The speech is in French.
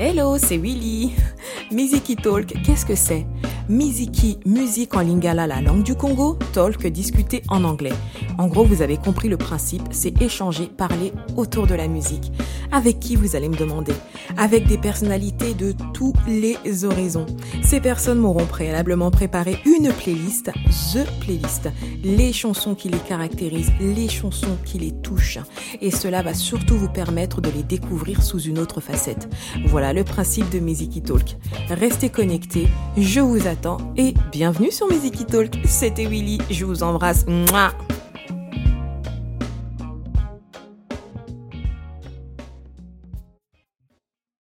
Hello, c'est Willy. Miziki Talk, qu'est-ce que c'est? Miziki, musique en lingala, la langue du Congo, talk, discuter en anglais. En gros, vous avez compris le principe, c'est échanger, parler autour de la musique. Avec qui vous allez me demander Avec des personnalités de tous les horizons. Ces personnes m'auront préalablement préparé une playlist, The Playlist, les chansons qui les caractérisent, les chansons qui les touchent. Et cela va surtout vous permettre de les découvrir sous une autre facette. Voilà le principe de Miziki Talk. Restez connectés, je vous attends et bienvenue sur Miziki Talk. C'était Willy, je vous embrasse. Mouah